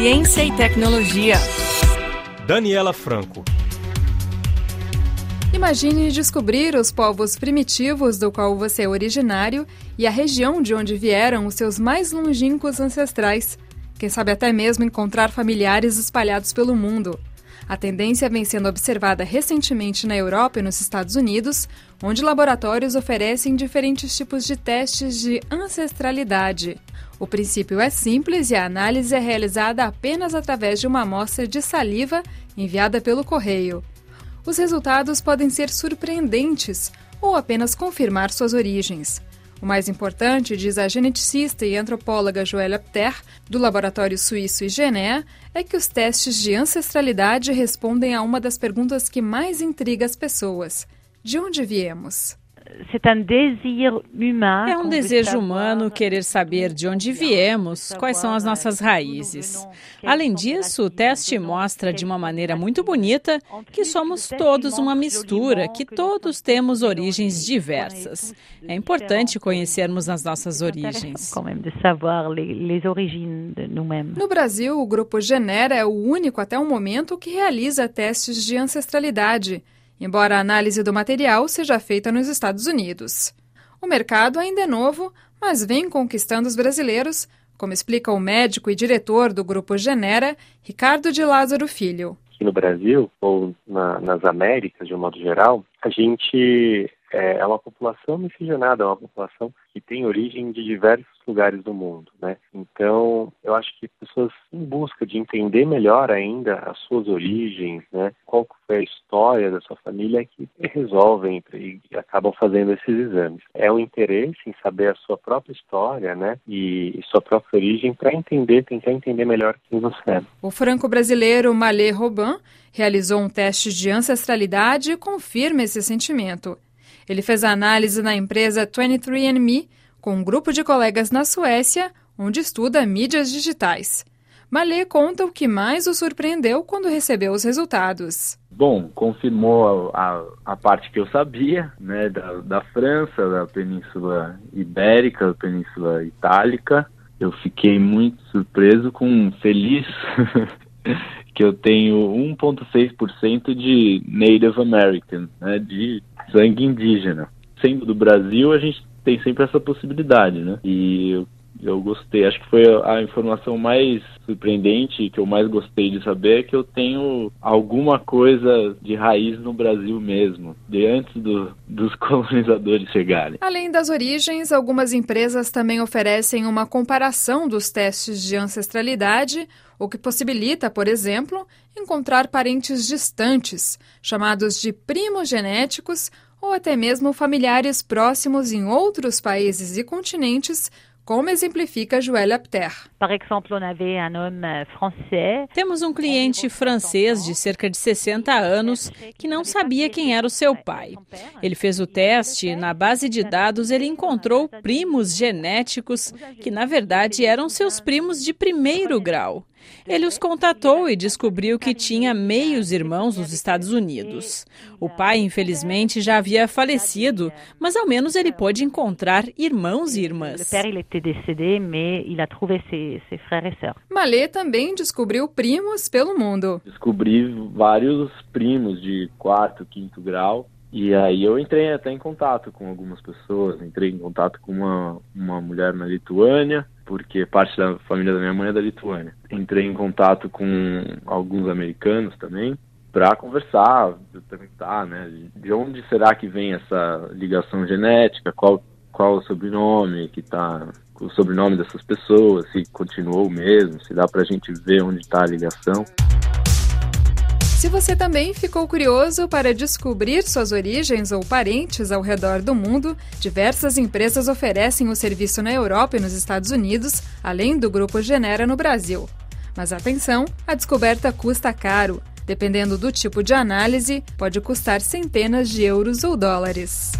Ciência e tecnologia. Daniela Franco. Imagine descobrir os povos primitivos do qual você é originário e a região de onde vieram os seus mais longínquos ancestrais. Quem sabe até mesmo encontrar familiares espalhados pelo mundo. A tendência vem sendo observada recentemente na Europa e nos Estados Unidos, onde laboratórios oferecem diferentes tipos de testes de ancestralidade. O princípio é simples e a análise é realizada apenas através de uma amostra de saliva enviada pelo correio. Os resultados podem ser surpreendentes ou apenas confirmar suas origens. O mais importante, diz a geneticista e antropóloga Joëlle Pter, do laboratório suíço IGENEA, é que os testes de ancestralidade respondem a uma das perguntas que mais intriga as pessoas: de onde viemos? É um desejo humano querer saber de onde viemos, quais são as nossas raízes. Além disso, o teste mostra de uma maneira muito bonita que somos todos uma mistura, que todos temos origens diversas. É importante conhecermos as nossas origens. No Brasil, o grupo Genera é o único até o momento que realiza testes de ancestralidade embora a análise do material seja feita nos Estados Unidos. O mercado ainda é novo, mas vem conquistando os brasileiros, como explica o médico e diretor do Grupo Genera, Ricardo de Lázaro Filho. Aqui no Brasil, ou na, nas Américas, de um modo geral, a gente é, é uma população miscigenada, é uma população que tem origem de diversos lugares do mundo, né? Então, eu acho que pessoas em busca de entender melhor ainda as suas origens, né? Qual foi a história da sua família que resolvem e acabam fazendo esses exames. É um interesse em saber a sua própria história, né? E, sua própria origem para entender, tentar entender melhor quem você é. O franco-brasileiro Malê Robin realizou um teste de ancestralidade e confirma esse sentimento. Ele fez a análise na empresa 23andMe com um grupo de colegas na Suécia, onde estuda mídias digitais. Malê conta o que mais o surpreendeu quando recebeu os resultados. Bom, confirmou a, a, parte que eu sabia, né, da, da França, da Península Ibérica, da Península Itálica. Eu fiquei muito surpreso, com feliz que eu tenho 1,6% de Native American, né, de sangue indígena. Sendo do Brasil, a gente tem sempre essa possibilidade, né? E eu, gostei, acho que foi a informação mais surpreendente que eu mais gostei de saber é que eu tenho alguma coisa de raiz no Brasil mesmo, de antes do, dos colonizadores chegarem. Além das origens, algumas empresas também oferecem uma comparação dos testes de ancestralidade, o que possibilita, por exemplo, encontrar parentes distantes, chamados de primos genéticos, ou até mesmo familiares próximos em outros países e continentes, como exemplifica Joël Apter. Temos um cliente francês de cerca de 60 anos que não sabia quem era o seu pai. Ele fez o teste e na base de dados ele encontrou primos genéticos que na verdade eram seus primos de primeiro grau. Ele os contatou e descobriu que tinha meios irmãos nos Estados Unidos. O pai, infelizmente, já havia falecido, mas ao menos ele pôde encontrar irmãos e irmãs. Malê também descobriu primos pelo mundo. Descobri vários primos de quarto, quinto grau. E aí eu entrei até em contato com algumas pessoas, entrei em contato com uma, uma mulher na Lituânia, porque parte da família da minha mãe é da Lituânia. Entrei em contato com alguns americanos também para conversar, perguntar, né, de onde será que vem essa ligação genética, qual qual o sobrenome que tá o sobrenome dessas pessoas, se continuou mesmo, se dá para a gente ver onde está a ligação. Se você também ficou curioso para descobrir suas origens ou parentes ao redor do mundo, diversas empresas oferecem o serviço na Europa e nos Estados Unidos, além do grupo Genera no Brasil. Mas atenção, a descoberta custa caro. Dependendo do tipo de análise, pode custar centenas de euros ou dólares.